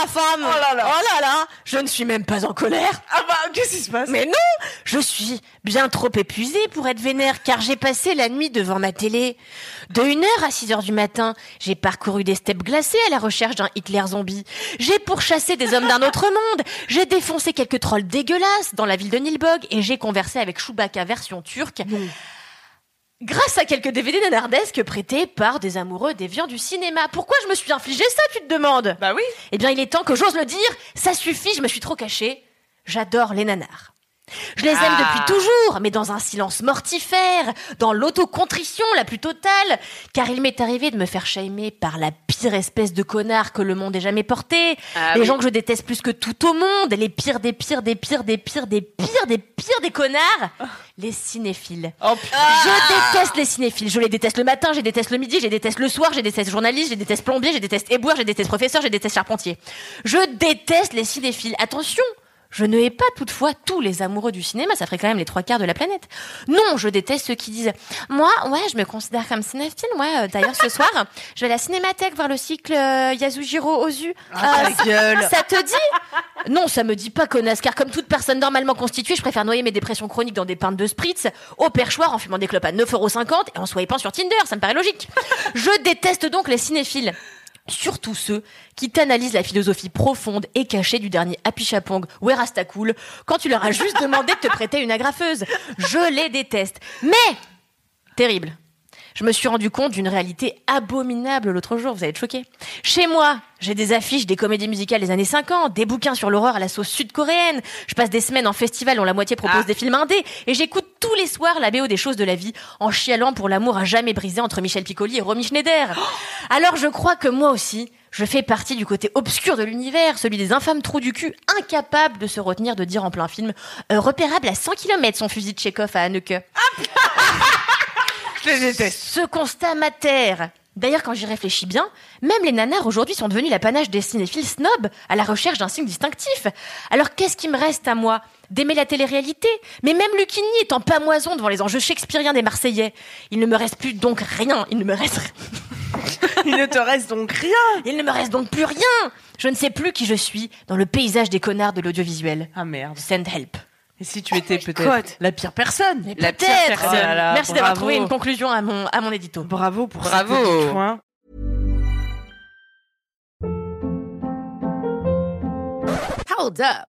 ma femme Oh là là Oh là là Je ne suis même pas en colère Ah bah, qu'est-ce qui se passe? Mais non Je suis bien trop épuisée pour être vénère, car j'ai passé la nuit devant ma télé. De 1h à 6h du matin, j'ai parcouru des steppes glacées à la recherche d'un Hitler zombie. J'ai pourchassé des hommes d'un autre monde. J'ai défoncé quelques trolls dégueulasses dans la ville de Nilbog, et j'ai conversé avec Chewbacca version turque. Grâce à quelques DVD nanardesques prêtés par des amoureux déviants du cinéma. Pourquoi je me suis infligé ça, tu te demandes? Bah oui. Eh bien, il est temps que j'ose le dire. Ça suffit, je me suis trop cachée. J'adore les nanars. Je les aime Ah. depuis toujours, mais dans un silence mortifère, dans l'autocontrition la plus totale, car il m'est arrivé de me faire shamer par la pire espèce de connard que le monde ait jamais porté, Ah les oui. gens que je déteste plus que tout au monde, les pires des pires des pires des pires des pires des pires des connards, les cinéphiles. Oh. Je déteste les cinéphiles. Je les déteste le matin, je les déteste le midi, je les déteste le soir, je les déteste journaliste, je les déteste plombier, je les déteste éboueur, je les déteste professeur, je les déteste charpentier. Je déteste les cinéphiles. Attention je ne hais pas toutefois tous les amoureux du cinéma, ça ferait quand même les trois quarts de la planète. Non, je déteste ceux qui disent Moi, ouais, je me considère comme cinéphile, ouais. euh, D'ailleurs, ce soir, je vais à la cinémathèque voir le cycle euh, Yasujiro Ozu. Ah, Euh, gueule. ça te dit? Non, ça me dit pas connasse, car comme toute personne normalement constituée, je préfère noyer mes dépressions chroniques dans des pintes de spritz, au perchoir en fumant des clopes à 9,50€ et en swipant sur Tinder, ça me paraît logique. Je déteste donc les cinéphiles. Surtout ceux qui t'analysent la philosophie profonde et cachée du dernier Happy Chapong ou Cool quand tu leur as juste demandé de te prêter une agrafeuse. Je les déteste. Mais, terrible. Je me suis rendu compte d'une réalité abominable l'autre jour, vous allez être choqués. Chez moi, j'ai des affiches des comédies musicales des années 50, des bouquins sur l'horreur à la sauce sud-coréenne. Je passe des semaines en festival dont la moitié propose Ah. des films indés et j'écoute tous les soirs la BO des choses de la vie en chialant pour l'amour à jamais brisé entre Michel Piccoli et Romy Schneider. Alors je crois que moi aussi, je fais partie du côté obscur de l'univers, celui des infâmes trous du cul, incapables de se retenir de dire en plein film euh, repérable à 100 km son fusil de Chekhov à Anneke. Je les déteste. Ce constat m'atterre. D'ailleurs, quand j'y réfléchis bien, même les nanars aujourd'hui sont devenus l'apanage des cinéphiles snobs à la recherche d'un signe distinctif. Alors qu'est-ce qui me reste à moi? D'aimer la télé-réalité? Mais même Lucchini est en pamoison devant les enjeux shakespeariens des Marseillais. Il ne me reste plus donc rien. Il ne me reste, Il ne te reste donc rien. il ne me reste donc plus rien. Je ne sais plus qui je suis dans le paysage des connards de l'audiovisuel. Ah merde. Send help. Et si tu étais peut-être Cote. la pire personne Mais La pire peut-être. personne. Oh là là, Merci d'avoir trouvé une conclusion à mon, à mon édito. Bravo pour Bravo. ce petit point. Hold up.